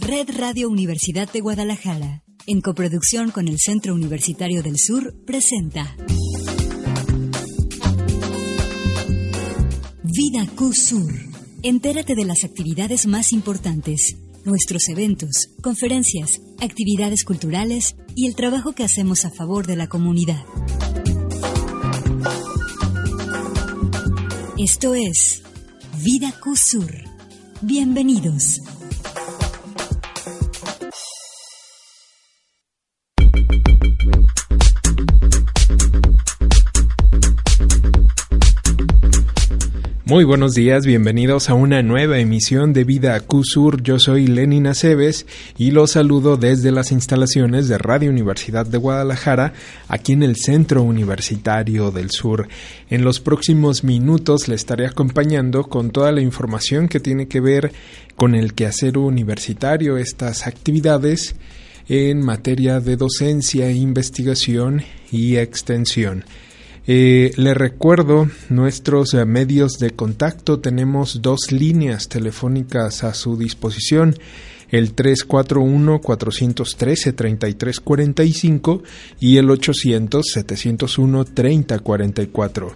Red Radio Universidad de Guadalajara, en coproducción con el Centro Universitario del Sur, presenta Vida Q Sur. Entérate de las actividades más importantes, nuestros eventos, conferencias, actividades culturales y el trabajo que hacemos a favor de la comunidad. Esto es Vida Q Sur. Bienvenidos. Muy buenos días, bienvenidos a una nueva emisión de Vida QSUR. Yo soy Lenin Aceves y los saludo desde las instalaciones de Radio Universidad de Guadalajara, aquí en el Centro Universitario del Sur. En los próximos minutos le estaré acompañando con toda la información que tiene que ver con el quehacer universitario, estas actividades en materia de docencia, investigación y extensión. Eh, le recuerdo nuestros eh, medios de contacto. Tenemos dos líneas telefónicas a su disposición. El 341-413-3345 y el 800-701-3044.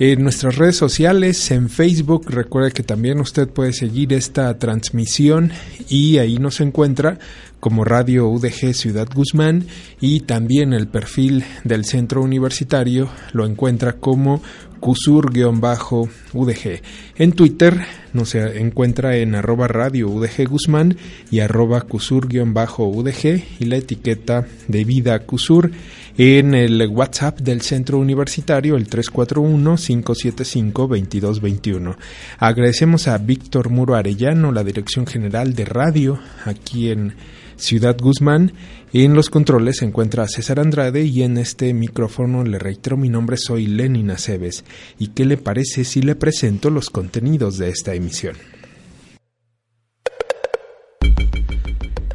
En nuestras redes sociales, en Facebook, recuerde que también usted puede seguir esta transmisión y ahí nos encuentra como Radio UDG Ciudad Guzmán y también el perfil del centro universitario lo encuentra como Cusur-UDG. En Twitter nos encuentra en arroba radio UDG Guzmán y arroba Cusur-UDG y la etiqueta de vida Cusur en el WhatsApp del centro universitario el 341-575-2221. Agradecemos a Víctor Muro Arellano, la dirección general de radio aquí en Ciudad Guzmán. En los controles se encuentra César Andrade y en este micrófono le reitero mi nombre soy Lenin Aceves. ¿Y qué le parece si le presento los contenidos de esta emisión?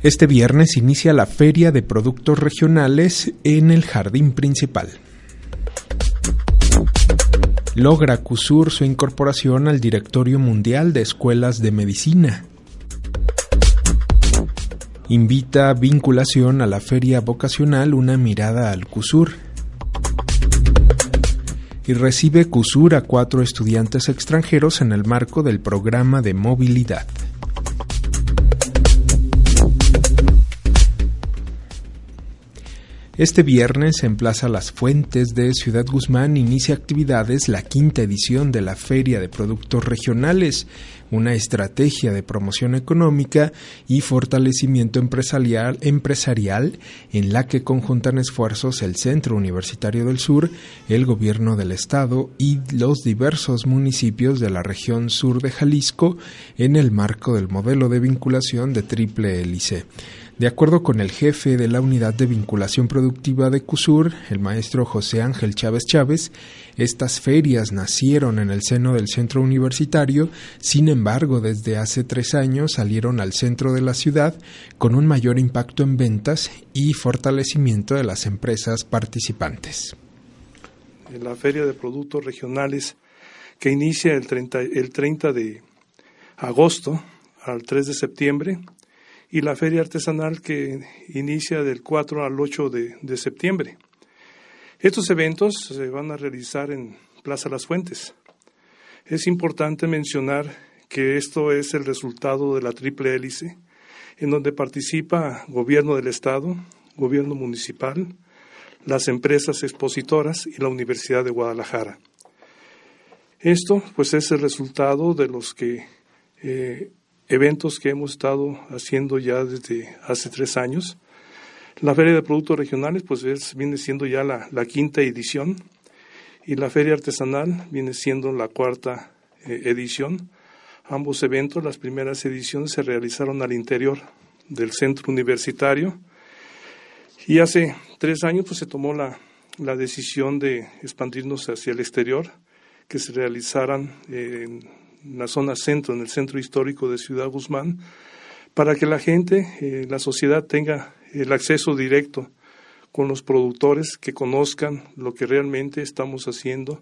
Este viernes inicia la Feria de Productos Regionales en el Jardín Principal. Logra CUSUR su incorporación al Directorio Mundial de Escuelas de Medicina invita vinculación a la feria vocacional Una mirada al CUSUR y recibe CUSUR a cuatro estudiantes extranjeros en el marco del programa de movilidad. Este viernes en Plaza Las Fuentes de Ciudad Guzmán inicia actividades la quinta edición de la Feria de Productos Regionales, una estrategia de promoción económica y fortalecimiento empresarial, empresarial en la que conjuntan esfuerzos el Centro Universitario del Sur, el Gobierno del Estado y los diversos municipios de la región sur de Jalisco en el marco del modelo de vinculación de triple hélice. De acuerdo con el jefe de la Unidad de Vinculación Productiva de CUSUR, el maestro José Ángel Chávez Chávez, estas ferias nacieron en el seno del centro universitario, sin embargo, desde hace tres años salieron al centro de la ciudad con un mayor impacto en ventas y fortalecimiento de las empresas participantes. La Feria de Productos Regionales que inicia el 30, el 30 de agosto al 3 de septiembre y la feria artesanal que inicia del 4 al 8 de, septiembre. Estos eventos se van a realizar en Plaza Las Fuentes. Es importante mencionar que esto es el resultado de la triple hélice, en donde participa gobierno del Estado, gobierno municipal, las empresas expositoras y la Universidad de Guadalajara. Esto, pues, es el resultado de los que eh, eventos que hemos estado haciendo ya desde hace tres años. La Feria de Productos Regionales pues viene siendo ya la, quinta edición. Y la Feria Artesanal viene siendo la cuarta eh, edición, Ambos eventos, las primeras ediciones se realizaron al interior del centro universitario. Y hace tres años pues, se tomó la, decisión de expandirnos hacia el exterior, que se realizaran en la zona centro, en el centro histórico de Ciudad Guzmán, para que la gente, eh, la sociedad tenga el acceso directo con los productores que conozcan lo que realmente estamos haciendo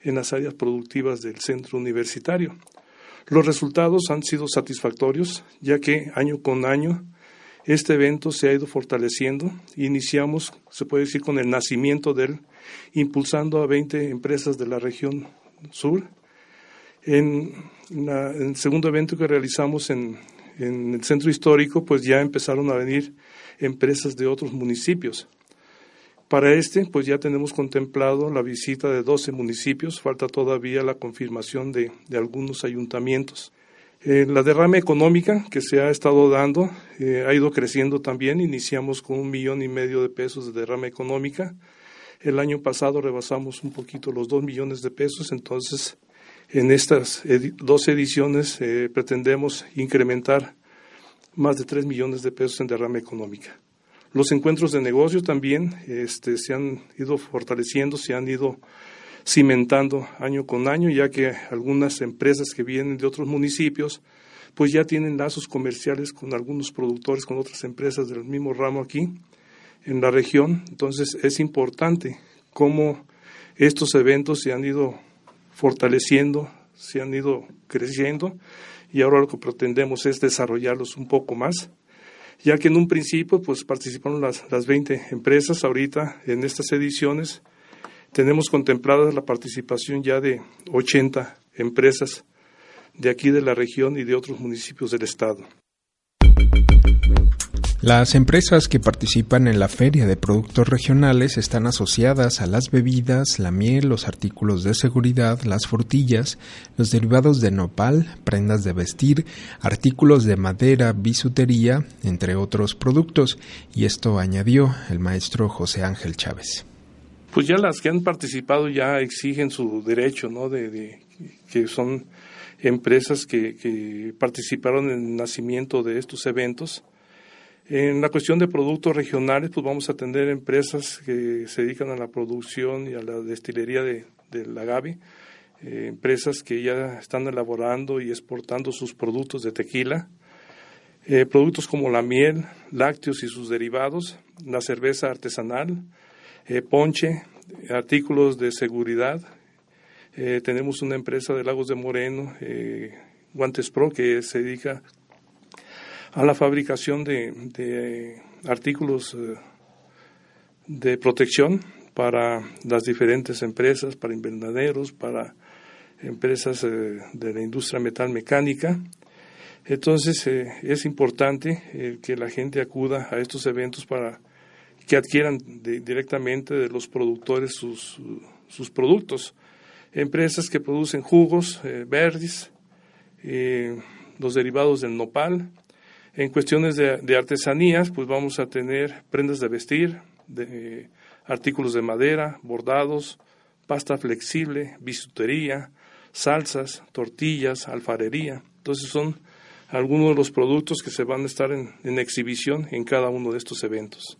en las áreas productivas del centro universitario. Los resultados han sido satisfactorios, ya que año con año este evento se ha ido fortaleciendo. Iniciamos, se puede decir, con el nacimiento de él, impulsando a 20 empresas de la región sur. En, el segundo evento que realizamos en, el centro histórico, pues ya empezaron a venir empresas de otros municipios. Para este, pues ya tenemos contemplado la visita de 12 municipios, falta todavía la confirmación de, de algunos ayuntamientos. Eh, la derrama económica que se ha estado dando eh, ha ido creciendo también. Iniciamos con un millón y medio de pesos de derrama económica. El año pasado rebasamos un poquito los dos millones de pesos. Entonces, en estas dos ediciones eh, pretendemos incrementar más de tres millones de pesos en derrama económica. Los encuentros de negocio también este, se han ido fortaleciendo, se han ido cimentando año con año, ya que algunas empresas que vienen de otros municipios, pues ya tienen lazos comerciales con algunos productores, con otras empresas del mismo ramo aquí en la región. Entonces es importante cómo estos eventos se han ido fortaleciendo, se han ido creciendo y ahora lo que pretendemos es desarrollarlos un poco más, ya que en un principio pues participaron las, las 20 empresas, ahorita en estas ediciones tenemos contemplada la participación ya de 80 empresas de aquí de la región y de otros municipios del estado. Las empresas que participan en la Feria de Productos Regionales están asociadas a las bebidas, la miel, los artículos de seguridad, las frutillas, los derivados de nopal, prendas de vestir, artículos de madera, bisutería, entre otros productos, y esto añadió el maestro José Ángel Chávez pues ya las que han participado ya exigen su derecho, ¿no? De, que son empresas que, participaron en el nacimiento de estos eventos. En la cuestión de productos regionales, pues vamos a atender empresas que se dedican a la producción y a la destilería de, del agave, eh, empresas que ya están elaborando y exportando sus productos de tequila, eh, productos como la miel, lácteos y sus derivados, la cerveza artesanal, eh, ponche, artículos de seguridad. Eh, tenemos una empresa de Lagos de Moreno, Guantes Pro, que se dedica a la fabricación de, artículos de protección para las diferentes empresas, para invernaderos, para empresas de la industria metal mecánica. Entonces es importante que la gente acuda a estos eventos para que adquieran directamente de los productores sus, sus, productos. Empresas que producen jugos eh, verdes, eh, los derivados del nopal. En cuestiones de, artesanías, pues vamos a tener prendas de vestir, de, artículos de madera, bordados, pasta flexible, bisutería, salsas, tortillas, alfarería. Entonces son algunos de los productos que se van a estar en exhibición en cada uno de estos eventos.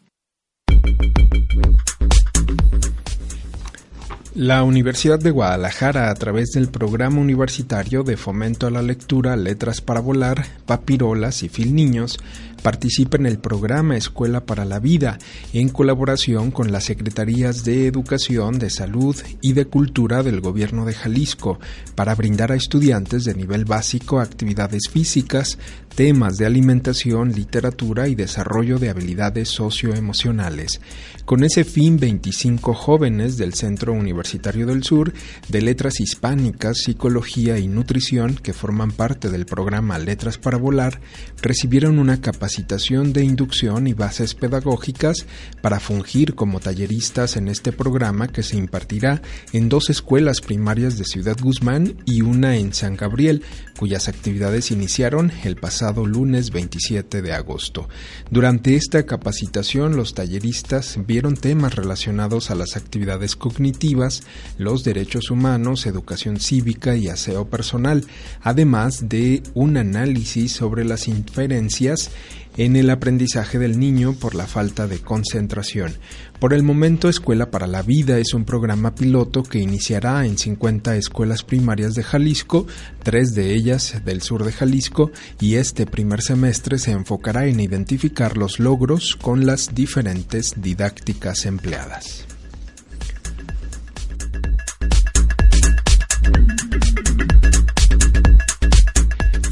La Universidad de Guadalajara, a través del Programa Universitario de Fomento a la Lectura, Letras para Volar, Papirolas y Fil Niños, participa en el programa Escuela para la Vida, en colaboración con las Secretarías de Educación, de Salud y de Cultura del Gobierno de Jalisco, para brindar a estudiantes de nivel básico actividades físicas, temas de alimentación, literatura y desarrollo de habilidades socioemocionales. Con ese fin, 25 jóvenes del Centro Universitario del Sur de Letras Hispánicas, Psicología y Nutrición, que forman parte del programa Letras para Volar, recibieron una capacitación de inducción y bases pedagógicas para fungir como talleristas en este programa que se impartirá en dos escuelas primarias de Ciudad Guzmán y una en San Gabriel, cuyas actividades iniciaron el pasado lunes 27 de agosto. Durante esta capacitación, los talleristas vieron temas relacionados a las actividades cognitivas, los derechos humanos, educación cívica y aseo personal, además de un análisis sobre las inferencias en el aprendizaje del niño por la falta de concentración. Por el momento, Escuela para la Vida es un programa piloto que iniciará en 50 escuelas primarias de Jalisco, tres de ellas del sur de Jalisco, y este primer semestre se enfocará en identificar los logros con las diferentes didácticas empleadas.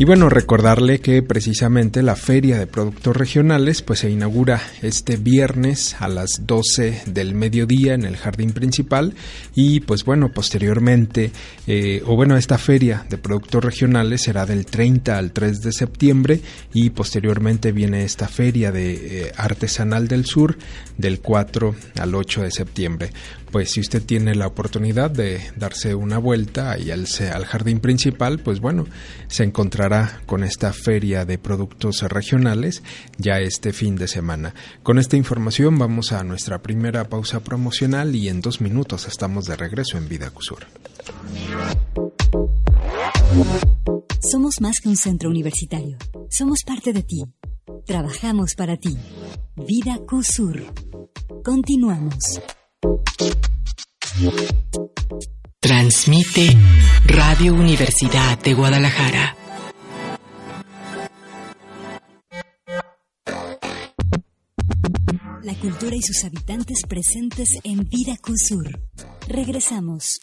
Y bueno, recordarle que precisamente la Feria de Productos Regionales pues se inaugura este viernes a las 12 del mediodía en el jardín principal. Y pues bueno, posteriormente, eh, o bueno, esta Feria de Productos Regionales será del 30 al 3 de septiembre y posteriormente viene esta Feria de eh, Artesanal del Sur del 4 al 8 de septiembre pues si usted tiene la oportunidad de darse una vuelta ahí al, al, jardín principal, pues bueno, se encontrará con esta feria de productos regionales ya este fin de semana. Con esta información vamos a nuestra primera pausa promocional y en dos minutos estamos de regreso en Vida Cusur. Somos más que un centro universitario. Somos parte de ti. Trabajamos para ti. Vida Cusur. Continuamos. Transmite Radio Universidad de Guadalajara. La cultura y sus habitantes presentes en Vida Cusur. Regresamos.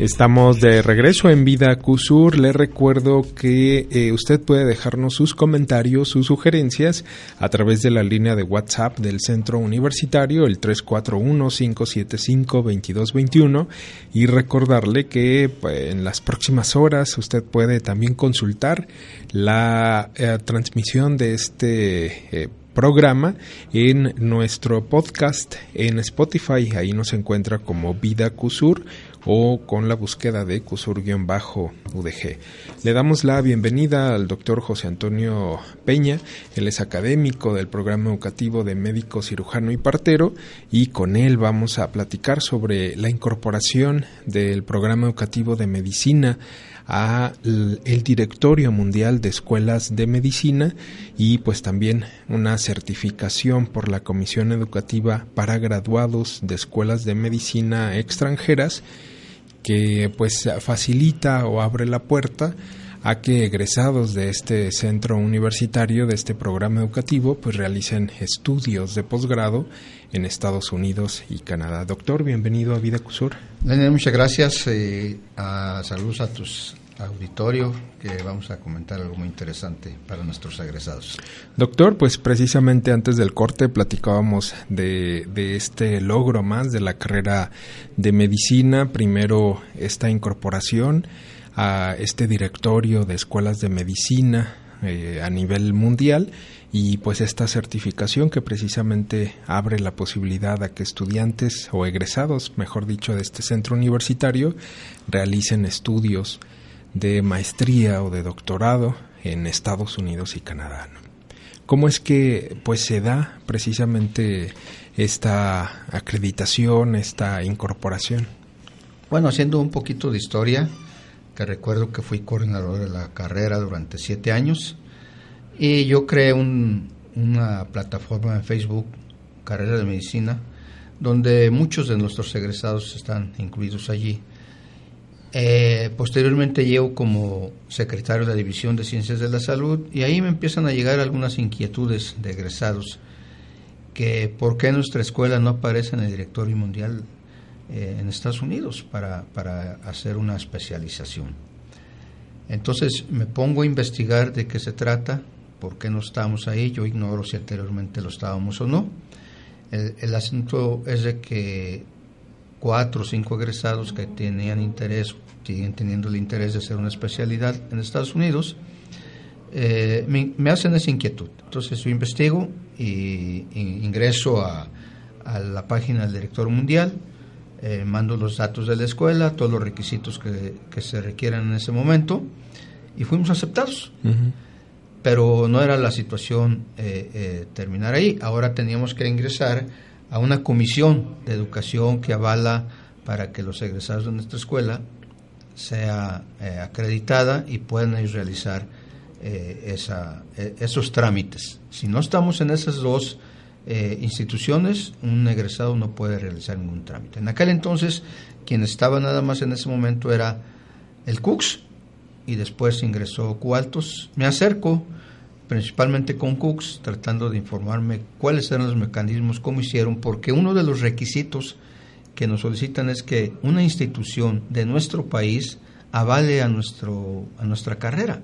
Estamos de regreso en Vida Cusur. Le recuerdo que eh, usted puede dejarnos sus comentarios, sus sugerencias a través de la línea de WhatsApp del Centro Universitario, el 341-575-2221. Y recordarle que pues, en las próximas horas usted puede también consultar la eh, transmisión de este eh, programa en nuestro podcast en Spotify. Ahí nos encuentra como Vida Cusur o con la búsqueda de CUSUR-UDG. Le damos la bienvenida al doctor José Antonio Peña, él es académico del programa educativo de médico cirujano y partero y con él vamos a platicar sobre la incorporación del programa educativo de medicina a el directorio mundial de escuelas de medicina y pues también una certificación por la Comisión Educativa para graduados de escuelas de medicina extranjeras que pues facilita o abre la puerta a que egresados de este centro universitario, de este programa educativo, pues realicen estudios de posgrado en Estados Unidos y Canadá. Doctor, bienvenido a Vida Cusur. Muchas gracias. Eh, a, saludos a tus auditorio que vamos a comentar algo muy interesante para nuestros egresados. Doctor, pues precisamente antes del corte platicábamos de, este logro más de la carrera de medicina, primero esta incorporación a este directorio de escuelas de medicina eh, a nivel mundial y pues esta certificación que precisamente abre la posibilidad a que estudiantes o egresados, mejor dicho, de este centro universitario realicen estudios de maestría o de doctorado en Estados Unidos y Canadá. ¿Cómo es que pues se da precisamente esta acreditación, esta incorporación? Bueno, haciendo un poquito de historia, que recuerdo que fui coordinador de la carrera durante siete años y yo creé una plataforma en Facebook, Carrera de Medicina, donde muchos de nuestros egresados están incluidos allí eh, posteriormente llego como secretario de la División de Ciencias de la Salud y ahí me empiezan a llegar algunas inquietudes de egresados que por qué nuestra escuela no aparece en el directorio mundial eh, en Estados Unidos para, para hacer una especialización. Entonces me pongo a investigar de qué se trata, por qué no estamos ahí, yo ignoro si anteriormente lo estábamos o no. El, el asunto es de que cuatro o cinco egresados que tenían interés, siguen teniendo el interés de hacer una especialidad en Estados Unidos, eh, me, hacen esa inquietud. Entonces yo investigo y, ingreso a, la página del director mundial, eh, mando los datos de la escuela, todos los requisitos que, se requieran en ese momento y fuimos aceptados. Pero no era la situación eh, eh, terminar ahí. Ahora teníamos que ingresar a una comisión de educación que avala para que los egresados de nuestra escuela sea eh, acreditada y puedan realizar esa, esos trámites. Si no estamos en esas dos instituciones, un egresado no puede realizar ningún trámite. En aquel entonces, quien estaba nada más en ese momento era el CUCS, y después ingresó Cualtos. Me acerco principalmente con Cooks, tratando de informarme cuáles eran los mecanismos, cómo hicieron, porque uno de los requisitos que nos solicitan es que una institución de nuestro país avale a, nuestro, a nuestra carrera.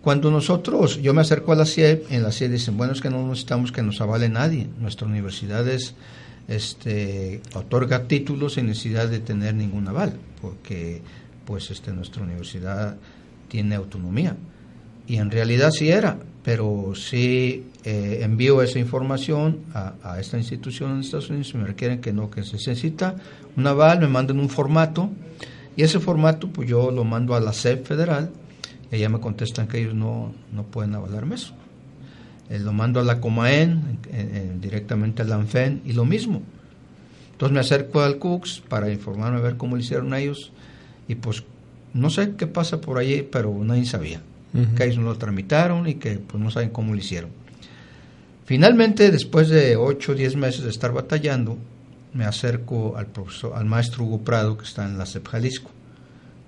Cuando nosotros, yo me acerco a la CIE, en la CIE dicen, bueno, es que no necesitamos que nos avale nadie, nuestra universidad es, este, otorga títulos sin necesidad de tener ningún aval, porque pues este, nuestra universidad tiene autonomía. Y en realidad sí era, pero sí eh, envío esa información a, esta institución en Estados Unidos me requieren que no, que se necesita un aval, me mandan un formato y ese formato pues yo lo mando a la SEP federal y allá me contestan que ellos no, no pueden avalarme eso. Eh, lo mando a la Comaen, directamente a la ANFEN y lo mismo. Entonces me acerco al CUCS para informarme a ver cómo lo hicieron ellos y pues no sé qué pasa por allí, pero nadie sabía. Que ellos no lo tramitaron y que pues no saben cómo lo hicieron. Finalmente, después de 8 o 10 meses de estar batallando, me acerco al profesor, al maestro Hugo Prado, que está en la CEP Jalisco.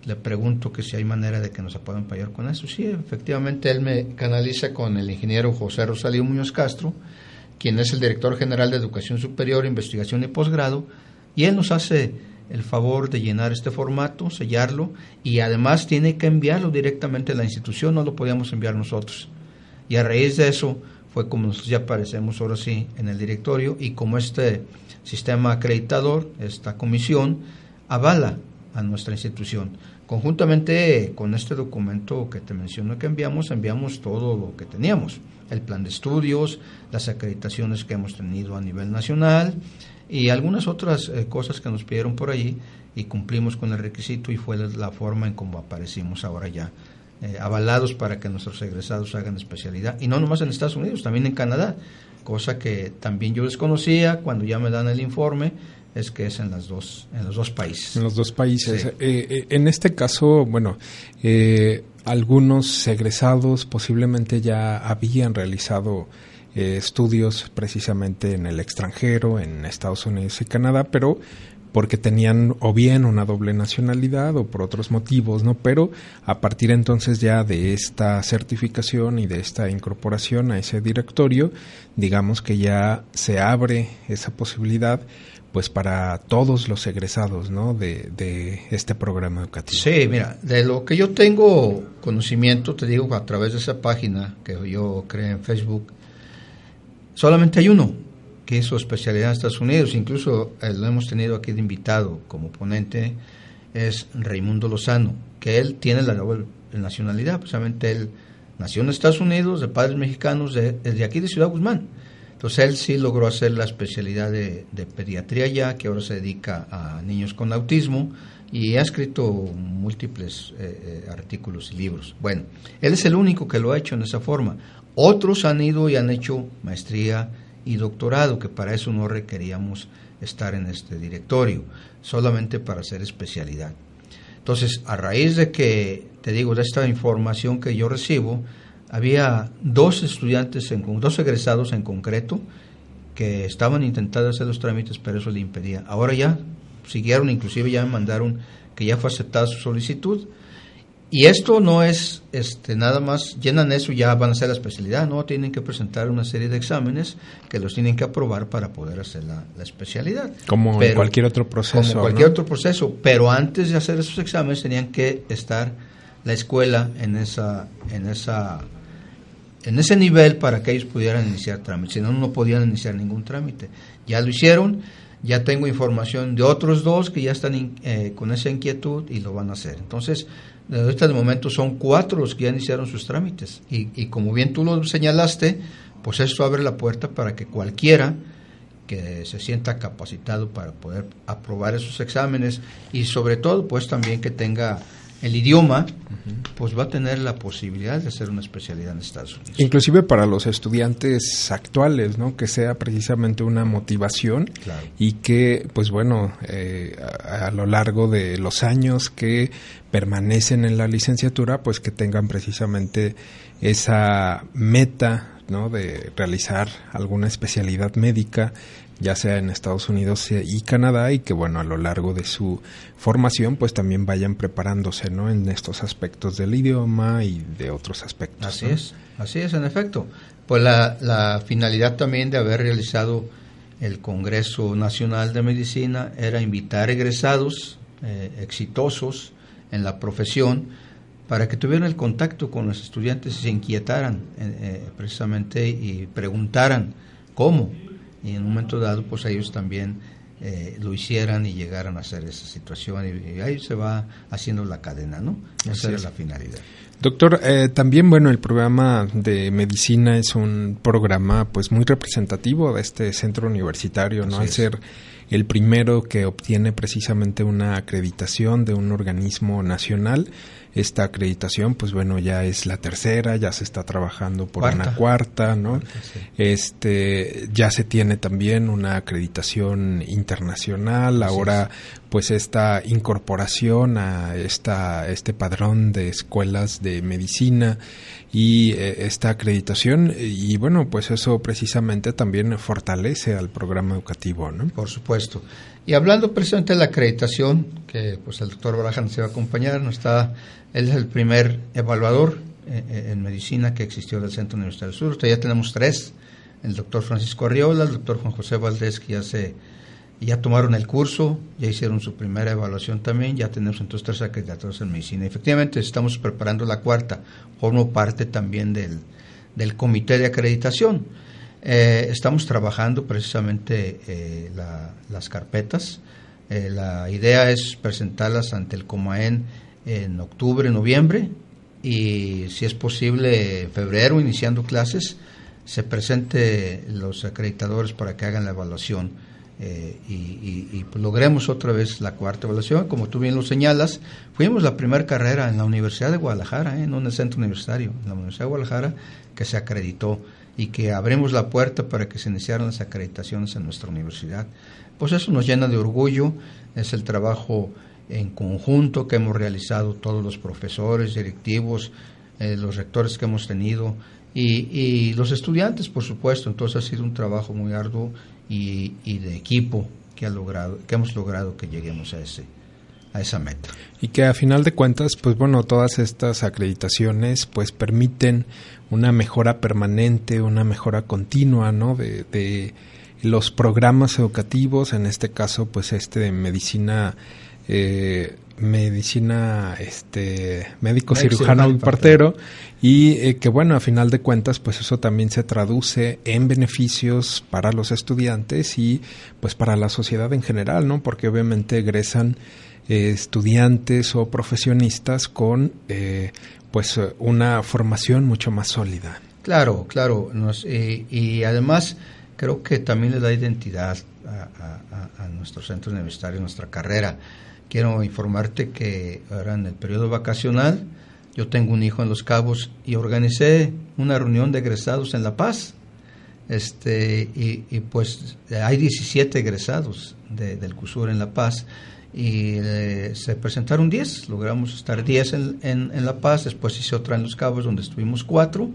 Le pregunto que si hay manera de que nos puedan con eso. Sí, efectivamente, él me canaliza con el ingeniero José Rosalío Muñoz Castro, quien es el director general de Educación Superior, Investigación y Posgrado, y él nos hace el favor de llenar este formato, sellarlo y además tiene que enviarlo directamente a la institución, no lo podíamos enviar nosotros. Y a raíz de eso fue como nosotros ya aparecemos ahora sí en el directorio y como este sistema acreditador, esta comisión, avala a nuestra institución. Conjuntamente con este documento que te menciono que enviamos, enviamos todo lo que teníamos, el plan de estudios, las acreditaciones que hemos tenido a nivel nacional, y algunas otras eh, cosas que nos pidieron por allí y cumplimos con el requisito y fue la forma en cómo aparecimos ahora ya eh, avalados para que nuestros egresados hagan especialidad y no nomás en Estados Unidos, también en Canadá, cosa que también yo desconocía cuando ya me dan el informe es que es en las dos en los dos países. En los dos países. Eh, en este caso, bueno, algunos egresados posiblemente ya habían realizado eh, estudios precisamente en el extranjero, en Estados Unidos y Canadá, pero porque tenían o bien una doble nacionalidad o por otros motivos, ¿no? Pero a partir entonces ya de esta certificación y de esta incorporación a ese directorio, digamos que ya se abre esa posibilidad pues para todos los egresados, ¿no? De, de este programa educativo. Sí, mira, de lo que yo tengo conocimiento, te digo, a través de esa página que yo creé en Facebook, Solamente hay uno que es su especialidad en Estados Unidos, incluso eh, lo hemos tenido aquí de invitado como ponente, es Raimundo Lozano, que él tiene la doble nacionalidad, precisamente él nació en Estados Unidos, de padres mexicanos, de, de aquí de Ciudad Guzmán. Entonces él sí logró hacer la especialidad de, pediatría ya, que ahora se dedica a niños con autismo y ha escrito múltiples eh, eh, artículos y libros. Bueno, él es el único que lo ha hecho en esa forma. Otros han ido y han hecho maestría y doctorado, que para eso no requeríamos estar en este directorio, solamente para hacer especialidad. Entonces, a raíz de que, te digo, de esta información que yo recibo, había dos estudiantes, en, dos egresados en concreto, que estaban intentando hacer los trámites, pero eso le impedía. Ahora ya siguieron, inclusive ya me mandaron que ya fue aceptada su solicitud, y esto no es este, nada más, llenan eso y ya van a hacer la especialidad, no, tienen que presentar una serie de exámenes que los tienen que aprobar para poder hacer la, especialidad. Como en cualquier otro proceso. Como cualquier otro proceso, pero antes de hacer esos exámenes tenían que estar la escuela en esa, en esa, en ese nivel para que ellos pudieran iniciar trámites, si no, no podían iniciar ningún trámite. Ya lo hicieron, ya tengo información de otros dos que ya están eh, con esa inquietud y lo van a hacer. Entonces, Ahorita de momento son cuatro los que ya iniciaron sus trámites. Y, y como bien tú lo señalaste, pues esto abre la puerta para que cualquiera que se sienta capacitado para poder aprobar esos exámenes y sobre todo pues también que tenga el idioma, pues va a tener la posibilidad de hacer una especialidad en Estados Unidos. Inclusive para los estudiantes actuales, ¿no? Que sea precisamente una motivación y que, pues bueno, eh, a, lo largo de los años que permanecen en la licenciatura, pues que tengan precisamente esa meta, ¿no? De realizar alguna especialidad médica ya sea en Estados Unidos y Canadá y que bueno a lo largo de su formación pues también vayan preparándose no en estos aspectos del idioma y de otros aspectos así es así es en efecto. Pues la, la finalidad también de haber realizado el Congreso Nacional de Medicina era invitar egresados eh, exitosos en la profesión para que tuvieran el contacto con los estudiantes y se inquietaran eh, eh, precisamente y preguntaran cómo y en un momento dado pues ellos también eh, lo hicieran y llegaran a hacer esa situación y, ahí se va haciendo la cadena, ¿no? Esa es la finalidad. Doctor, eh, también bueno, el programa de medicina es un programa pues muy representativo de este centro universitario, ¿no? Al ser el primero que obtiene precisamente una acreditación de un organismo nacional, esta acreditación, pues bueno, ya es la tercera, ya se está trabajando por una cuarta, ¿no? Este, ya se tiene también una acreditación internacional, ahora pues esta incorporación a esta este padrón de escuelas de medicina y eh, esta acreditación y bueno, pues eso precisamente también fortalece al programa educativo, ¿no? Por supuesto. Y hablando precisamente de la acreditación, que pues el doctor Baraja nos iba a acompañar, nos está, él es el primer evaluador eh, eh, en medicina que existió del Centro Universitario Sur. ya tenemos tres, el doctor Francisco Arriola, el doctor Juan José Valdés, que ya se ya tomaron el curso, ya hicieron su primera evaluación también, ya tenemos entonces tres acreditados en medicina. Efectivamente, estamos preparando la cuarta, formo parte también del, del comité de acreditación. Eh, estamos trabajando precisamente eh, las carpetas. Eh, la idea es presentarlas ante el Comaen en octubre, noviembre y si es posible en febrero, iniciando clases, se presente los acreditadores para que hagan la evaluación y, logremos otra vez la cuarta evaluación. Como tú bien lo señalas, fuimos la primera carrera en la Universidad de Guadalajara, no en el centro universitario, en la Universidad de Guadalajara, que se acreditó y que abrimos la puerta para que se iniciaran las acreditaciones en nuestra universidad. Pues eso nos llena de orgullo, es el trabajo en conjunto que hemos realizado todos los profesores, directivos, eh, los rectores que hemos tenido y, los estudiantes, por supuesto. Entonces ha sido un trabajo muy arduo y, de equipo que, ha logrado, que hemos logrado que lleguemos a ese, a esa meta. Y que a final de cuentas, pues bueno, todas estas acreditaciones pues permiten una mejora permanente, una mejora continua, ¿no? De, de los programas educativos, en este caso pues este de medicina eh, medicina este médico cirujano y partero y eh, que bueno a final de cuentas pues eso también se traduce en beneficios para los estudiantes y pues para la sociedad en general no porque obviamente egresan eh, estudiantes o profesionistas con eh, pues una formación mucho más sólida. Claro, claro, y además creo que también le da identidad a, nuestro centro universitario, a nuestra carrera. Quiero informarte que ahora en el periodo vacacional yo tengo un hijo en Los Cabos y organicé una reunión de egresados en La Paz. Este, y, pues hay 17 egresados del CUSUR en La Paz y eh, se presentaron 10, logramos estar 10 en, en, La Paz, después hice otra en Los Cabos donde estuvimos 4,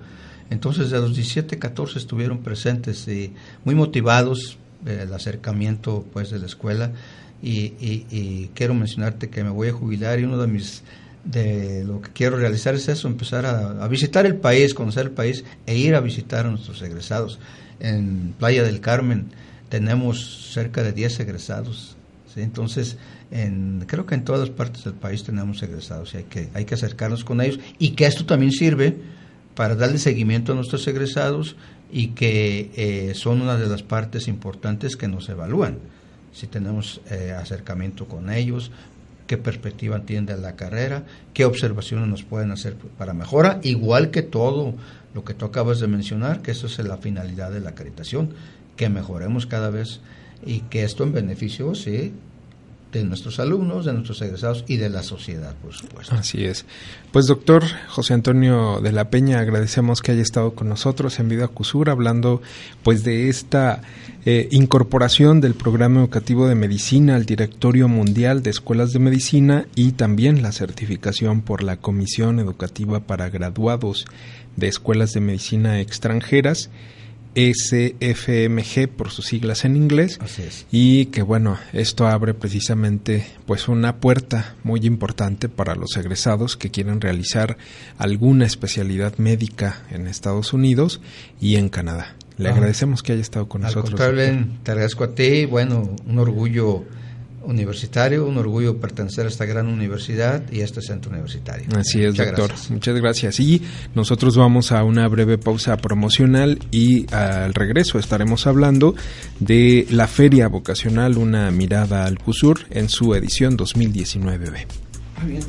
entonces de los 17, 14 estuvieron presentes y muy motivados eh, el acercamiento pues de la escuela y, y, quiero mencionarte que me voy a jubilar y uno de mis de lo que quiero realizar es eso, empezar a, visitar el país, conocer el país e ir a visitar a nuestros egresados. En Playa del Carmen tenemos cerca de 10 egresados, ¿sí? entonces en, creo que en todas partes del país tenemos egresados y hay que, hay que acercarnos con ellos y que esto también sirve para darle seguimiento a nuestros egresados y que eh, son una de las partes importantes que nos evalúan. Si tenemos eh, acercamiento con ellos, qué perspectiva tienen la carrera, qué observaciones nos pueden hacer para mejora, igual que todo lo que tú acabas de mencionar, que eso es la finalidad de la acreditación, que mejoremos cada vez y que esto en beneficio, sí, de nuestros alumnos, de nuestros egresados y de la sociedad, por supuesto. Así es. Pues doctor José Antonio de la Peña, agradecemos que haya estado con nosotros en Vida Cusur hablando pues de esta eh, incorporación del programa educativo de medicina al directorio mundial de escuelas de medicina y también la certificación por la Comisión Educativa para Graduados de Escuelas de Medicina Extranjeras SFMG por sus siglas en inglés Así es. y que bueno esto abre precisamente pues una puerta muy importante para los egresados que quieren realizar alguna especialidad médica en Estados Unidos y en Canadá le Ah. agradecemos que haya estado con Al nosotros contrario, te agradezco a ti, bueno, un orgullo universitario, un orgullo pertenecer a esta gran universidad y a este centro universitario. Así es, Muchas doctor. gracias. Muchas gracias. Y nosotros vamos a una breve pausa promocional y al regreso estaremos hablando de la Feria Vocacional Una Mirada al CUSUR en su edición 2019B. Muy bien.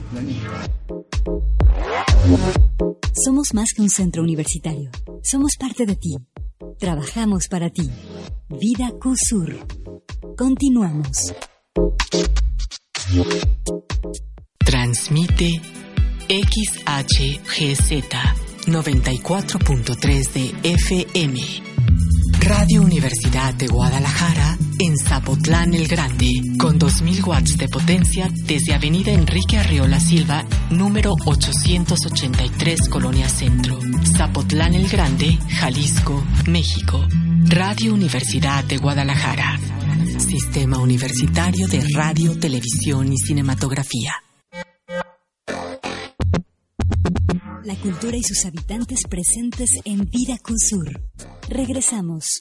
Somos más que un centro universitario. Somos parte de ti. Trabajamos para ti. Vida QSUR. Continuamos. Transmite XHGZ 94.3 de FM. Radio Universidad de Guadalajara en Zapotlán el Grande, con 2000 watts de potencia desde Avenida Enrique Arriola Silva, número 883, Colonia Centro, Zapotlán el Grande, Jalisco, México. Radio Universidad de Guadalajara. Sistema Universitario de Radio, Televisión y Cinematografía. La cultura y sus habitantes presentes en Vida QSUR. Regresamos.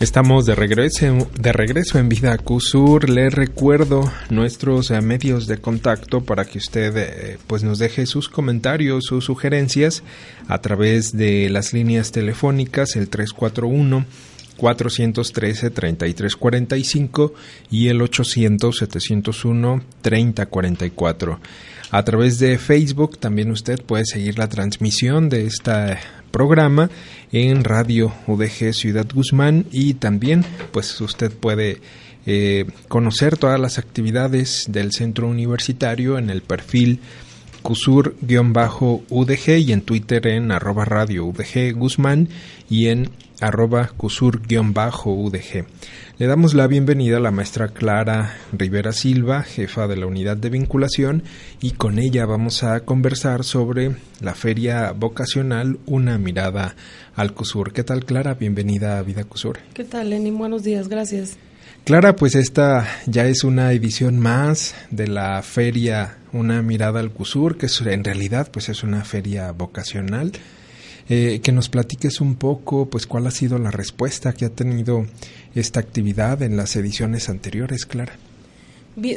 Estamos de regreso, en Vida QSUR. Le recuerdo nuestros eh, medios de contacto para que usted eh, pues nos deje sus comentarios, sus sugerencias a través de las líneas telefónicas el 341 413 3345 y el 800 701 3044. A través de Facebook también usted puede seguir la transmisión de este programa en Radio UDG Ciudad Guzmán y también pues usted puede eh, conocer todas las actividades del centro universitario en el perfil Cusur-UDG y en Twitter en arroba radio UDG Guzmán y en arroba Cusur-UDG. Le damos la bienvenida a la maestra Clara Rivera Silva, jefa de la unidad de vinculación, y con ella vamos a conversar sobre la feria vocacional Una mirada al Cusur. ¿Qué tal, Clara? Bienvenida a Vida Cusur. ¿Qué tal, Lenny? Buenos días, gracias. Clara, pues esta ya es una edición más de la feria Una mirada al Cusur, que es, en realidad pues es una feria vocacional. Eh, que nos platiques un poco, pues cuál ha sido la respuesta que ha tenido esta actividad en las ediciones anteriores, Clara.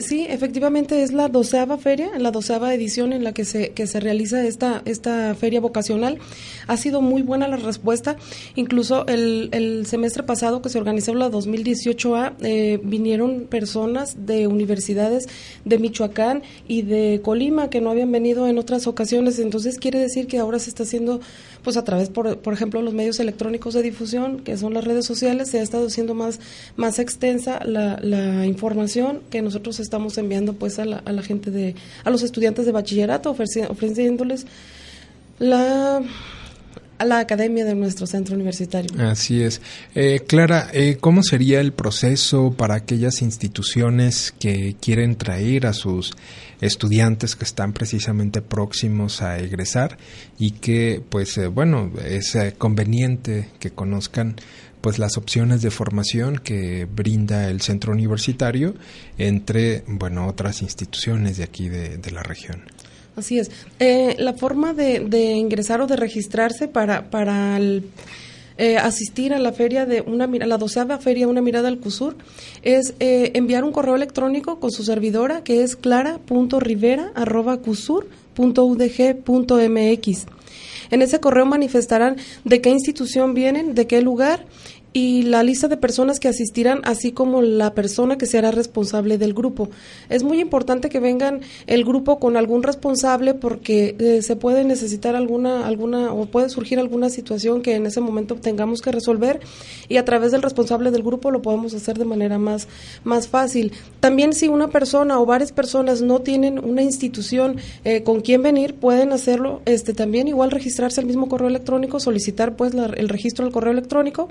Sí, efectivamente es la doceava feria, la doceava edición en la que se, que se realiza esta, esta feria vocacional. Ha sido muy buena la respuesta. Incluso el, el semestre pasado que se organizó la 2018A, eh, vinieron personas de universidades de Michoacán y de Colima que no habían venido en otras ocasiones. Entonces quiere decir que ahora se está haciendo, pues a través, por, por ejemplo, los medios electrónicos de difusión, que son las redes sociales, se ha estado haciendo más, más extensa la, la información que nosotros estamos enviando pues a la, a la gente de a los estudiantes de bachillerato ofreci- ofreciéndoles la a la academia de nuestro centro universitario. Así es. Eh, Clara, eh, ¿cómo sería el proceso para aquellas instituciones que quieren traer a sus estudiantes que están precisamente próximos a egresar y que, pues, eh, bueno, es eh, conveniente que conozcan pues las opciones de formación que brinda el centro universitario entre bueno otras instituciones de aquí de, de la región Así es. Eh, la forma de, de ingresar o de registrarse para, para eh, asistir a la feria de una mira- la doceava feria Una Mirada al CUSUR es eh, enviar un correo electrónico con su servidora que es clara.rivera.cusur.udg.mx. En ese correo manifestarán de qué institución vienen, de qué lugar y la lista de personas que asistirán, así como la persona que se hará responsable del grupo. Es muy importante que vengan el grupo con algún responsable porque eh, se puede necesitar alguna, alguna o puede surgir alguna situación que en ese momento tengamos que resolver y a través del responsable del grupo lo podemos hacer de manera más, más fácil. También si una persona o varias personas no tienen una institución eh, con quien venir, pueden hacerlo este, también igual registrarse al mismo correo electrónico, solicitar pues el registro del correo electrónico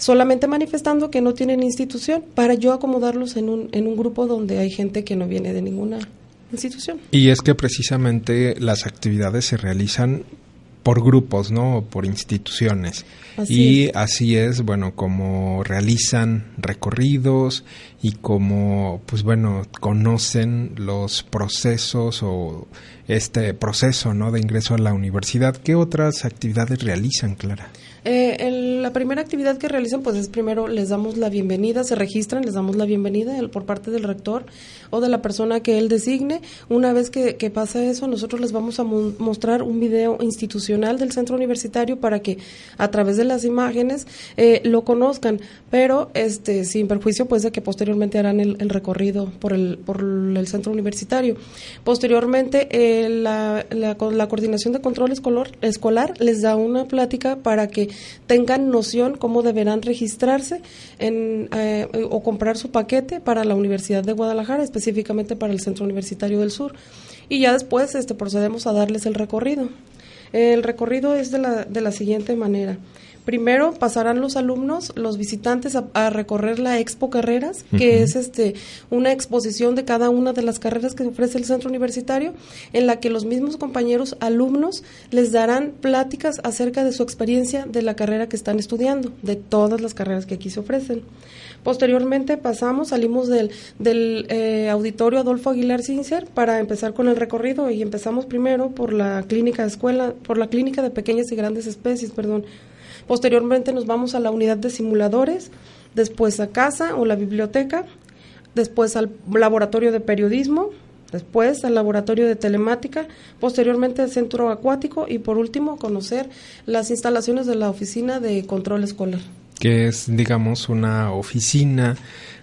solamente manifestando que no tienen institución para yo acomodarlos en un, en un grupo donde hay gente que no viene de ninguna institución. Y es que precisamente las actividades se realizan por grupos, ¿no? Por instituciones. y así es, bueno, como realizan recorridos y como, pues bueno, conocen los procesos o este proceso, ¿no? De ingreso a la universidad. ¿Qué otras actividades realizan, Clara? Eh, la primera actividad que realizan, pues es primero les damos la bienvenida, se registran, les damos la bienvenida por parte del rector o de la persona que él designe. Una vez que, pasa eso, nosotros les vamos a mostrar un video institucional del centro universitario para que a través de las imágenes eh, lo conozcan, pero este sin perjuicio pues de que posteriormente harán el, recorrido por el, por el centro universitario. Posteriormente, eh, la, la, la, coordinación de control escolar, escolar les da una plática para que tengan noción cómo deberán registrarse en, eh, o comprar su paquete para la Universidad de Guadalajara, específicamente para el Centro Universitario del Sur. Y ya después este, procedemos a darles el recorrido. El recorrido es de la, de la siguiente manera. Primero pasarán los alumnos, los visitantes, a, recorrer la Expo Carreras, que es este una exposición de cada una de las carreras que ofrece el centro universitario, en la que los mismos compañeros alumnos les darán pláticas acerca de su experiencia de la carrera que están estudiando, de todas las carreras que aquí se ofrecen. Posteriormente pasamos, salimos del, del eh, auditorio Adolfo Aguilar Cincer para empezar con el recorrido y empezamos primero por la clínica de escuela, por la clínica de pequeñas y grandes especies, perdón. Posteriormente nos vamos a la unidad de simuladores, después a casa o la biblioteca, después al laboratorio de periodismo, después al laboratorio de telemática, posteriormente al centro acuático y por último conocer las instalaciones de la oficina de control escolar. Que es, digamos, una oficina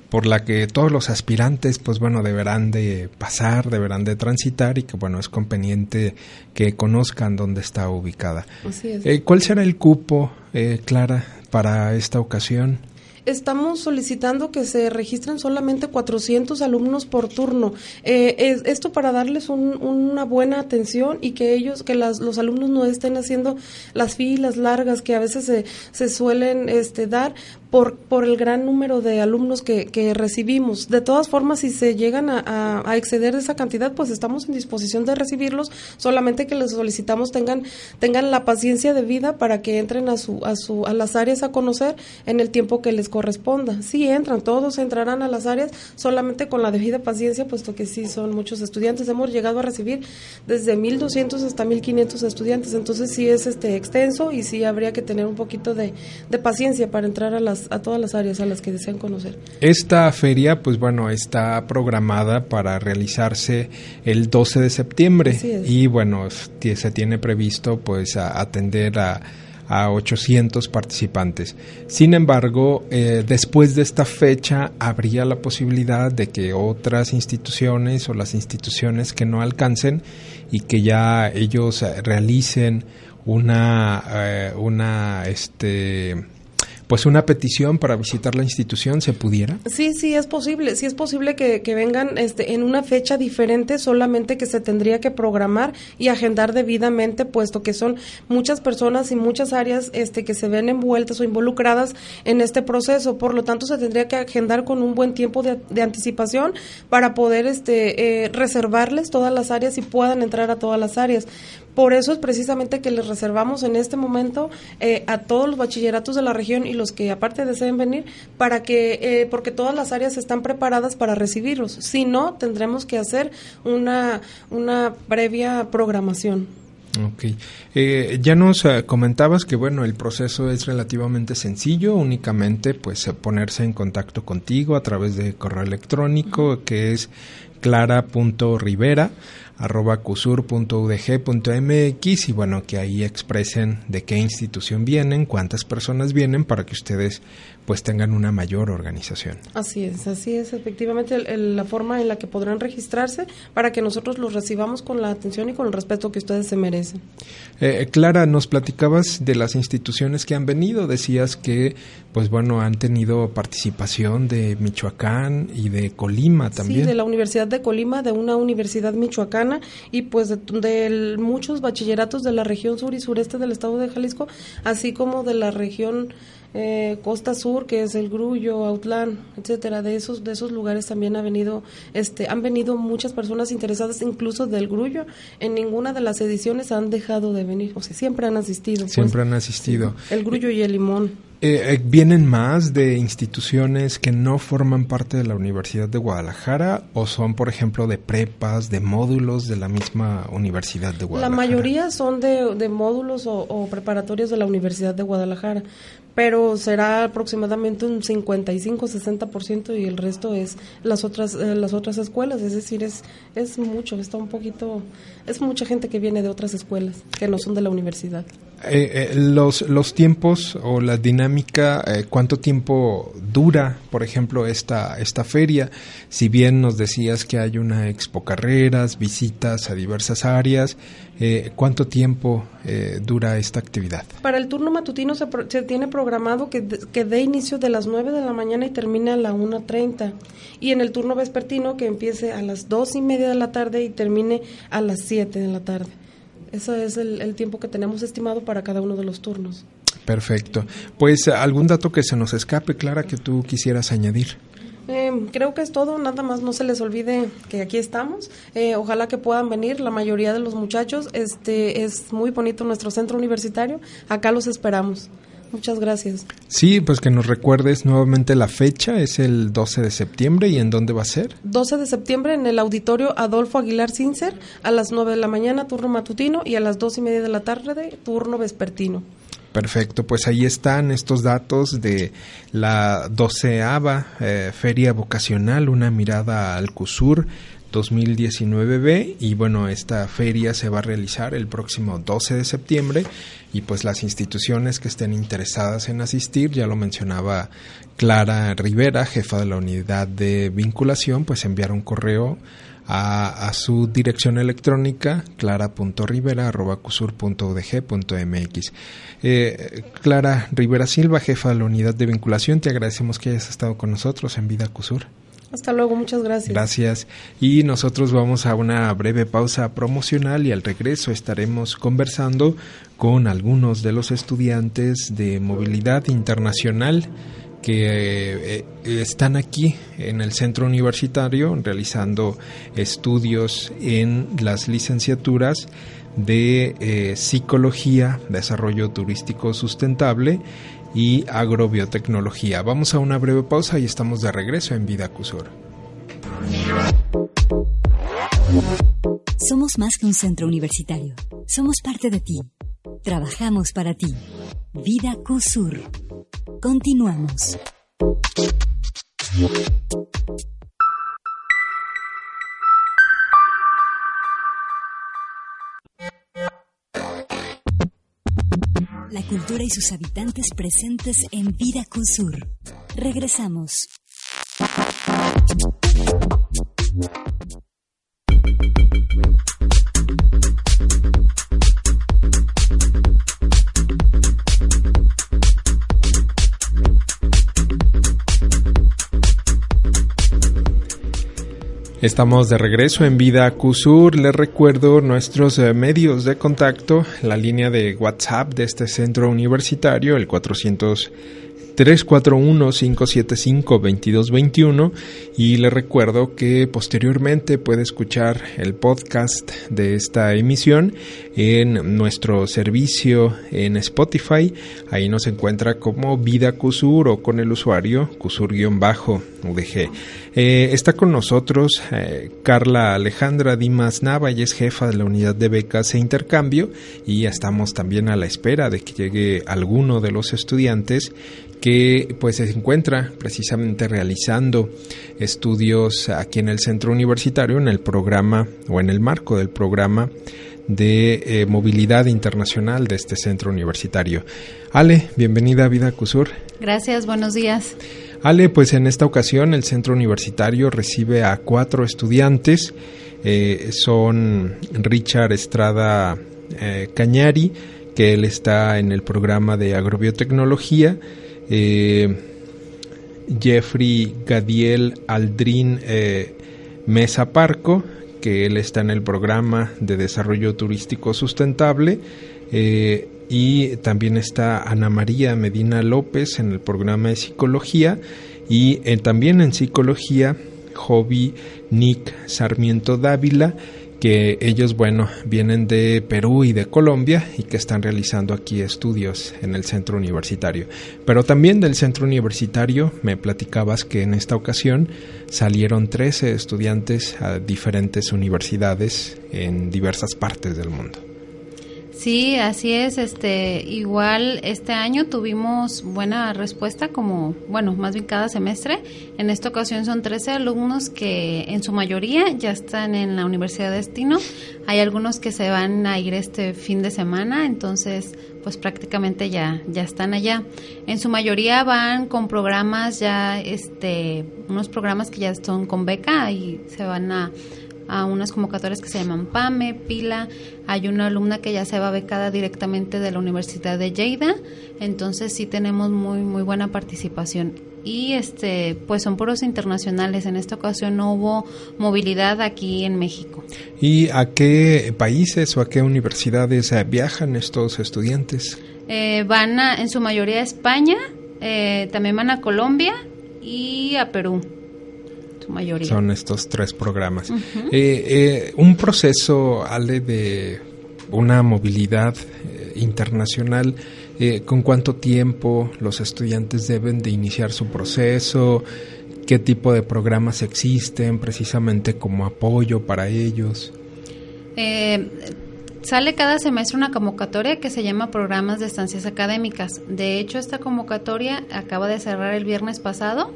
por la que todos los aspirantes, pues bueno, deberán de pasar, deberán de transitar y que bueno, es conveniente que conozcan dónde está ubicada. Eh, ¿Cuál será el cupo, eh, Clara, para esta ocasión? estamos solicitando que se registren solamente 400 alumnos por turno. Eh, esto para darles una buena atención y que ellos, que los alumnos no estén haciendo las filas largas que a veces se, se suelen este, dar por, por el gran número de alumnos que, que recibimos. De todas formas, si se llegan a, exceder esa cantidad, pues estamos en disposición de recibirlos, solamente que les solicitamos tengan, tengan la paciencia de vida para que entren a, su, a, su, a las áreas a conocer en el tiempo que les corresponda. Sí entran, todos entrarán a las áreas, solamente con la debida paciencia, puesto que sí son muchos estudiantes. Hemos llegado a recibir desde 1.200 hasta 1.500 estudiantes, entonces sí es este extenso y sí habría que tener un poquito de, de paciencia para entrar a las a todas las áreas a las que desean conocer. Esta feria, pues bueno, está programada para realizarse el 12 de septiembre y bueno, se tiene previsto pues atender a a 800 participantes. Sin embargo, eh, después de esta fecha habría la posibilidad de que otras instituciones o las instituciones que no alcancen y que ya ellos realicen una, eh, una este, pues una petición para visitar la institución se pudiera? Sí, sí es posible, sí es posible que, vengan este, en una fecha diferente, solamente que se tendría que programar y agendar debidamente, puesto que son muchas personas y muchas áreas este, que se ven envueltas o involucradas en este proceso, por lo tanto se tendría que agendar con un buen tiempo de, de anticipación para poder este, eh, reservarles todas las áreas y puedan entrar a todas las áreas. Por eso es precisamente que les reservamos en este momento eh, a todos los bachilleratos de la región y los que aparte deseen venir para que, eh, porque todas las áreas están preparadas para recibirlos. Si no, tendremos que hacer una, una previa programación. Ok. Eh, ya nos comentabas que bueno el proceso es relativamente sencillo, únicamente pues ponerse en contacto contigo a través de correo electrónico que es clara.rivera arroba cusur.udg.mx y bueno, que ahí expresen de qué institución vienen, cuántas personas vienen para que ustedes pues tengan una mayor organización. Así es, así es, efectivamente la forma en la que podrán registrarse para que nosotros los recibamos con la atención y con el respeto que ustedes se merecen. Eh, Clara, nos platicabas de las instituciones que han venido, decías que pues bueno, han tenido participación de Michoacán y de Colima también. Sí, de la Universidad de Colima, de una universidad michoacana y pues de, de muchos bachilleratos de la región sur y sureste del estado de Jalisco, así como de la región eh, Costa Sur, que es el Grullo, Autlán, etcétera, de esos de esos lugares también ha venido este han venido muchas personas interesadas incluso del Grullo. En ninguna de las ediciones han dejado de venir, o sea, siempre han asistido. Pues. Siempre han asistido. El Grullo y el Limón. Eh, eh, ¿Vienen más de instituciones que no forman parte de la Universidad de Guadalajara o son, por ejemplo, de prepas, de módulos de la misma Universidad de Guadalajara? La mayoría son de, de módulos o, o, preparatorios de la Universidad de Guadalajara, pero será aproximadamente un 55-60% y el resto es las otras eh, las otras escuelas, es decir, es es mucho, está un poquito es mucha gente que viene de otras escuelas que no son de la universidad. Eh, eh, los, los tiempos o la dinámica, eh, cuánto tiempo dura, por ejemplo, esta, esta feria. Si bien nos decías que hay una expo carreras, visitas a diversas áreas, eh, ¿cuánto tiempo eh, dura esta actividad? Para el turno matutino se, tiene programado que, que dé inicio de las 9 de la mañana y termine a la 1.30. Y en el turno vespertino que empiece a las 2 y media de la tarde y termine a las 7 de la tarde. Ese es el, el, tiempo que tenemos estimado para cada uno de los turnos. Perfecto. Pues algún dato que se nos escape, Clara, que tú quisieras añadir. Eh, creo que es todo, nada más no se les olvide que aquí estamos. Eh, ojalá que puedan venir la mayoría de los muchachos. Este es muy bonito nuestro centro universitario. Acá los esperamos. Muchas gracias. Sí, pues que nos recuerdes nuevamente la fecha, es el 12 de septiembre y en dónde va a ser. 12 de septiembre en el auditorio Adolfo Aguilar Cincer a las 9 de la mañana, turno matutino, y a las 2 y media de la tarde, turno vespertino. Perfecto, pues ahí están estos datos de la doceava eh, Feria Vocacional, una mirada al CUSUR 2019B y bueno, esta feria se va a realizar el próximo 12 de septiembre y pues las instituciones que estén interesadas en asistir, ya lo mencionaba Clara Rivera, jefa de la unidad de vinculación, pues enviar un correo a, su dirección electrónica clara.rivera.cusur.udg.mx. Eh, Clara Rivera Silva, jefa de la unidad de vinculación, te agradecemos que hayas estado con nosotros en Vida Cusur. Hasta luego, muchas gracias. Gracias. Y nosotros vamos a una breve pausa promocional y al regreso estaremos conversando con algunos de los estudiantes de movilidad internacional que eh, están aquí en el centro universitario realizando estudios en las licenciaturas de eh, psicología, desarrollo turístico sustentable y agrobiotecnología. Vamos a una breve pausa y estamos de regreso en Vida Cusur. Somos más que un centro universitario. Somos parte de ti. Trabajamos para ti. Vida Cusur. Continuamos. La cultura y sus habitantes presentes en Vida Sur. Regresamos. Estamos de regreso en Vida Cusur. Les recuerdo nuestros eh, medios de contacto, la línea de WhatsApp de este centro universitario, el 400 341-575-2221 y le recuerdo que posteriormente puede escuchar el podcast de esta emisión en nuestro servicio en Spotify. Ahí nos encuentra como Vida Cusur o con el usuario Cusur-UDG. Eh, está con nosotros eh, Carla Alejandra Dimas Nava, y es jefa de la unidad de becas e intercambio y estamos también a la espera de que llegue alguno de los estudiantes que pues se encuentra precisamente realizando estudios aquí en el centro universitario en el programa o en el marco del programa de eh, movilidad internacional de este centro universitario. Ale, bienvenida a Vida Cusur. Gracias, buenos días. Ale, pues en esta ocasión el centro universitario recibe a cuatro estudiantes. Eh, son Richard Estrada eh, Cañari, que él está en el programa de agrobiotecnología. Jeffrey Gadiel Aldrin Mesa Parco, que él está en el programa de desarrollo turístico sustentable. Eh, y también está Ana María Medina López en el programa de psicología y eh, también en psicología Hobby Nick Sarmiento Dávila que ellos, bueno, vienen de Perú y de Colombia y que están realizando aquí estudios en el centro universitario. Pero también del centro universitario me platicabas que en esta ocasión salieron 13 estudiantes a diferentes universidades en diversas partes del mundo. Sí, así es. Este, igual este año tuvimos buena respuesta, como, bueno, más bien cada semestre. En esta ocasión son 13 alumnos que en su mayoría ya están en la Universidad de Destino. Hay algunos que se van a ir este fin de semana, entonces, pues prácticamente ya, ya están allá. En su mayoría van con programas ya, este, unos programas que ya son con beca y se van a a unas convocatorias que se llaman PAME, PILA. Hay una alumna que ya se va becada directamente de la Universidad de Lleida, entonces sí tenemos muy muy buena participación. Y este, pues son puros internacionales. En esta ocasión no hubo movilidad aquí en México. ¿Y a qué países o a qué universidades eh, viajan estos estudiantes? Eh, van a, en su mayoría a España, eh, también van a Colombia y a Perú. Son estos tres programas. Eh, eh, un proceso, Ale, de una movilidad eh, internacional, ¿con cuánto tiempo los estudiantes deben de iniciar su proceso? ¿Qué tipo de programas existen precisamente como apoyo para ellos? Sale cada semestre una convocatoria que se llama Programas de Estancias Académicas. De hecho, esta convocatoria acaba de cerrar el viernes pasado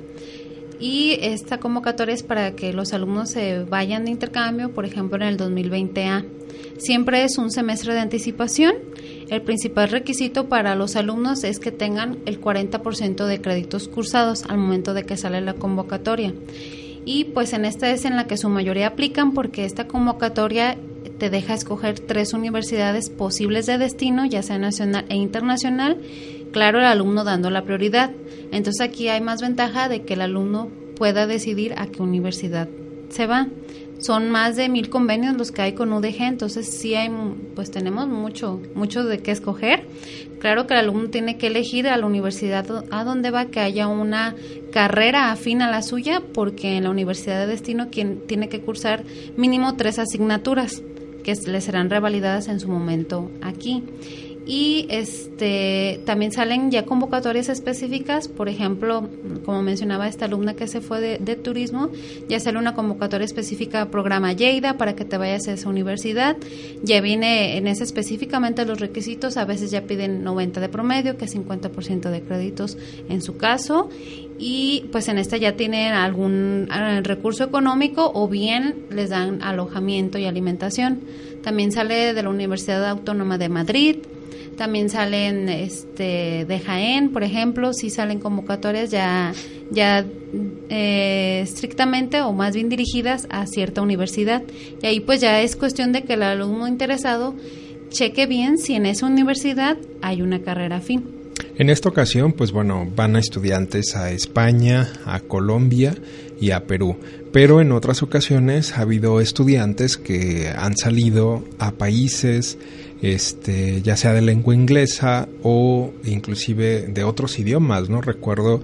y esta convocatoria es para que los alumnos se vayan de intercambio, por ejemplo, en el 2020A. Siempre es un semestre de anticipación. El principal requisito para los alumnos es que tengan el 40% de créditos cursados al momento de que sale la convocatoria. Y pues en esta es en la que su mayoría aplican porque esta convocatoria te deja escoger tres universidades posibles de destino, ya sea nacional e internacional, claro, el alumno dando la prioridad. Entonces aquí hay más ventaja de que el alumno pueda decidir a qué universidad se va. Son más de mil convenios los que hay con UDG, entonces sí hay, pues tenemos mucho, mucho de qué escoger. Claro que el alumno tiene que elegir a la universidad a donde va, que haya una carrera afín a la suya, porque en la universidad de destino quien tiene que cursar mínimo tres asignaturas que le serán revalidadas en su momento aquí. Y este también salen ya convocatorias específicas, por ejemplo, como mencionaba esta alumna que se fue de, turismo, ya sale una convocatoria específica programa Lleida para que te vayas a esa universidad. Ya viene en ese específicamente los requisitos, a veces ya piden 90 de promedio, que es 50% de créditos en su caso, y pues en esta ya tienen algún eh, recurso económico o bien les dan alojamiento y alimentación. También sale de la Universidad Autónoma de Madrid, también salen este de Jaén, por ejemplo, si salen convocatorias ya ya eh, estrictamente o más bien dirigidas a cierta universidad y ahí pues ya es cuestión de que el alumno interesado cheque bien si en esa universidad hay una carrera afín. En esta ocasión, pues bueno, van a estudiantes a España, a Colombia y a Perú. Pero en otras ocasiones ha habido estudiantes que han salido a países, este, ya sea de lengua inglesa o inclusive de otros idiomas, ¿no? Recuerdo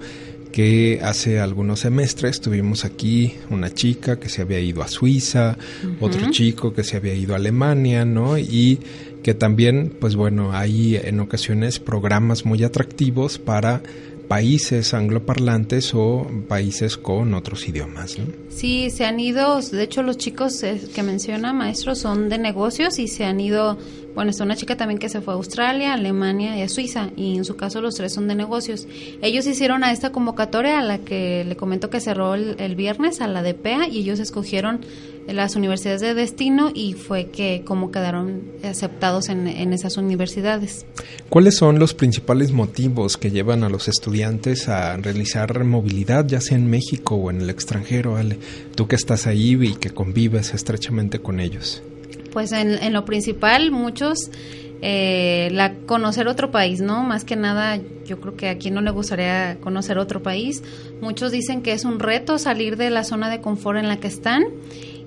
que hace algunos semestres tuvimos aquí una chica que se había ido a Suiza, otro chico que se había ido a Alemania, ¿no? Y que también, pues bueno, hay en ocasiones programas muy atractivos para países angloparlantes o países con otros idiomas. ¿no? Sí, se han ido, de hecho los chicos eh, que menciona maestro son de negocios y se han ido, bueno, está una chica también que se fue a Australia, Alemania y a Suiza y en su caso los tres son de negocios. Ellos hicieron a esta convocatoria a la que le comento que cerró el, viernes, a la de PEA y ellos escogieron las universidades de destino y fue que como quedaron aceptados en, en, esas universidades. ¿Cuáles son los principales motivos que llevan a los estudiantes a realizar movilidad, ya sea en México o en el extranjero, Ale? Tú que estás ahí y que convives estrechamente con ellos. Pues en, en lo principal, muchos eh, la conocer otro país, ¿no? Más que nada, yo creo que aquí no le gustaría conocer otro país. Muchos dicen que es un reto salir de la zona de confort en la que están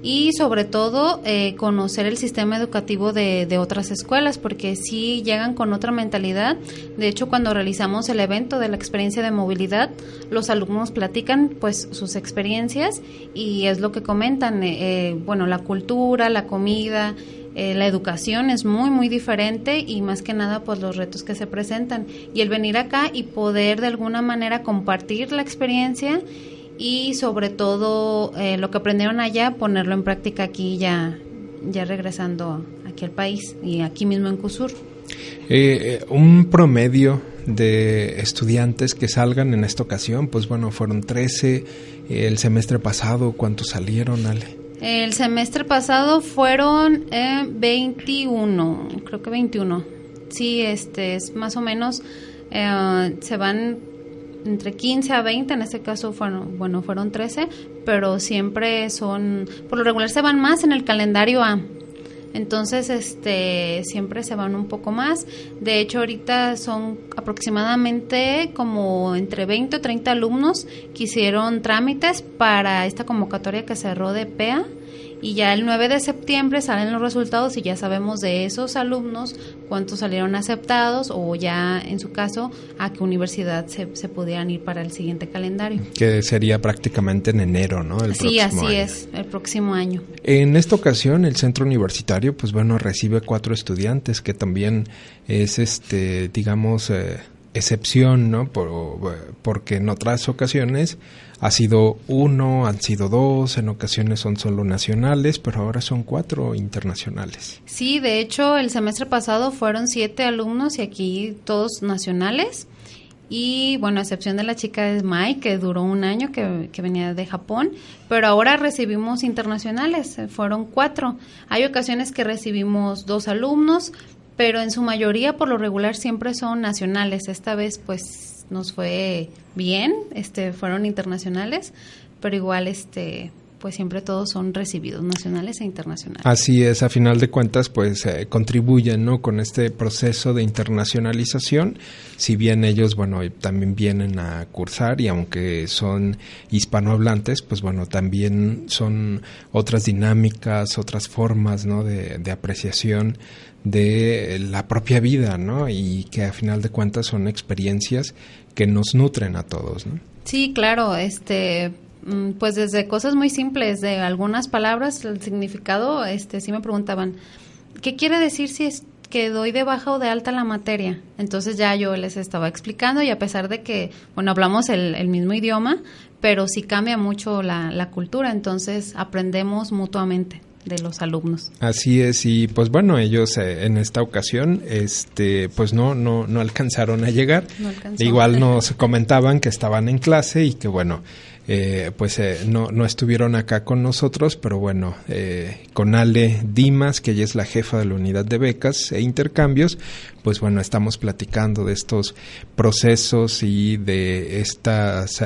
y sobre todo eh, conocer el sistema educativo de, de, otras escuelas porque si llegan con otra mentalidad. De hecho cuando realizamos el evento de la experiencia de movilidad los alumnos platican pues sus experiencias y es lo que comentan eh, eh bueno la cultura la comida eh, la educación es muy muy diferente y más que nada pues los retos que se presentan. Y el venir acá y poder de alguna manera compartir la experiencia y sobre todo eh, lo que aprendieron allá ponerlo en práctica aquí ya ya regresando aquí al país y aquí mismo en CUSUR. Eh, un promedio de estudiantes que salgan en esta ocasión, pues bueno, fueron 13 el semestre pasado, ¿cuántos salieron, Ale? El semestre pasado fueron eh, 21, creo que 21. Sí, este es más o menos, eh, se van entre 15 a 20, en este caso fueron, bueno, fueron 13, pero siempre son, por lo regular se van más en el calendario A. Entonces, este, siempre se van un poco más. De hecho, ahorita son aproximadamente como entre 20 o 30 alumnos que hicieron trámites para esta convocatoria que cerró de PEA y ya el 9 de septiembre salen los resultados y ya sabemos de esos alumnos cuántos salieron aceptados o ya en su caso a qué universidad se, se pudieran ir para el siguiente calendario. Que sería prácticamente en enero, ¿no? El sí, así año. es, el próximo año. En esta ocasión el centro universitario, pues bueno, recibe cuatro estudiantes que también es, este, digamos, eh, excepción, ¿no? Por, porque en otras ocasiones ha sido uno, han sido dos, en ocasiones son solo nacionales, pero ahora son cuatro internacionales. Sí, de hecho, el semestre pasado fueron siete alumnos y aquí todos nacionales. Y bueno, a excepción de la chica de Mai, que duró un año, que, que, venía de Japón, pero ahora recibimos internacionales, fueron cuatro. Hay ocasiones que recibimos dos alumnos, pero en su mayoría, por lo regular, siempre son nacionales. Esta vez, pues nos fue bien, este, fueron internacionales, pero igual, este, pues siempre todos son recibidos, nacionales e internacionales. Así es, a final de cuentas, pues eh, contribuyen, ¿no? Con este proceso de internacionalización, si bien ellos, bueno, también vienen a cursar y aunque son hispanohablantes, pues bueno, también son otras dinámicas, otras formas, ¿no? De, de apreciación de la propia vida, ¿no? Y que a final de cuentas son experiencias que nos nutren a todos, ¿no? Sí, claro, este pues desde cosas muy simples, de algunas palabras, el significado, este sí me preguntaban, ¿qué quiere decir si es que doy de baja o de alta la materia? Entonces ya yo les estaba explicando y a pesar de que, bueno, hablamos el, el mismo idioma, pero sí cambia mucho la, la cultura, entonces aprendemos mutuamente de los alumnos. Así es y pues bueno ellos eh, en esta ocasión este pues no no no alcanzaron a llegar. No Igual nos comentaban que estaban en clase y que bueno eh, pues eh, no, no estuvieron acá con nosotros, pero bueno, eh, con Ale Dimas, que ella es la jefa de la unidad de becas e intercambios, pues bueno, estamos platicando de estos procesos y de estas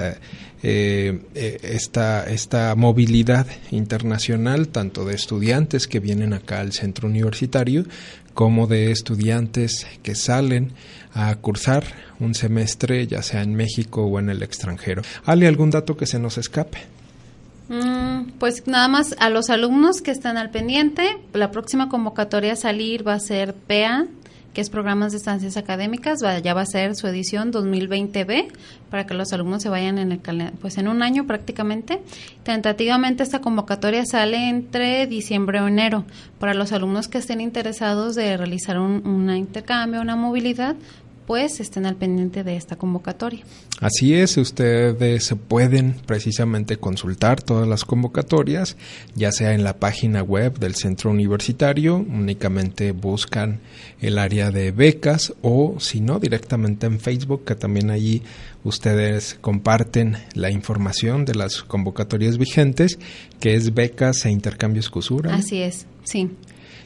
eh, eh, esta, esta movilidad internacional, tanto de estudiantes que vienen acá al centro universitario, como de estudiantes que salen a cursar un semestre, ya sea en México o en el extranjero. ¿Hay algún dato que se nos escape? Mm, pues nada más a los alumnos que están al pendiente, la próxima convocatoria a salir va a ser PEA que es Programas de Estancias Académicas, ya va a ser su edición 2020B, para que los alumnos se vayan en el pues en un año prácticamente. Tentativamente esta convocatoria sale entre diciembre o enero. Para los alumnos que estén interesados de realizar un, un intercambio, una movilidad, pues estén al pendiente de esta convocatoria. Así es, ustedes pueden precisamente consultar todas las convocatorias, ya sea en la página web del centro universitario, únicamente buscan el área de becas o si no directamente en Facebook, que también allí ustedes comparten la información de las convocatorias vigentes, que es becas e intercambios CUSURA. Así es, sí.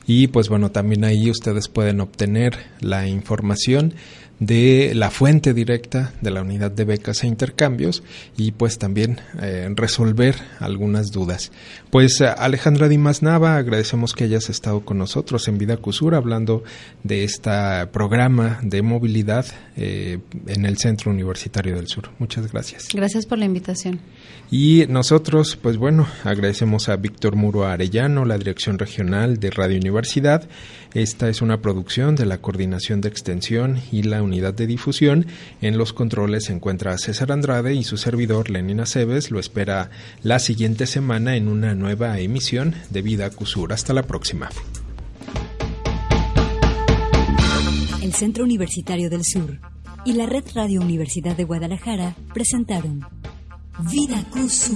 Y pues bueno, también ahí ustedes pueden obtener la información de la fuente directa de la unidad de becas e intercambios y pues también eh, resolver algunas dudas. Pues Alejandra Dimas Nava, agradecemos que hayas estado con nosotros en Vida Cusura hablando de este programa de movilidad eh, en el Centro Universitario del Sur. Muchas gracias. Gracias por la invitación. Y nosotros, pues bueno, agradecemos a Víctor Muro Arellano, la Dirección Regional de Radio Universidad. Esta es una producción de la Coordinación de Extensión y la Unidad de Difusión. En los controles se encuentra César Andrade y su servidor Lenin Aceves lo espera la siguiente semana en una nueva emisión de Vida Cusur. Hasta la próxima. El Centro Universitario del Sur y la Red Radio Universidad de Guadalajara presentaron Vida Sur.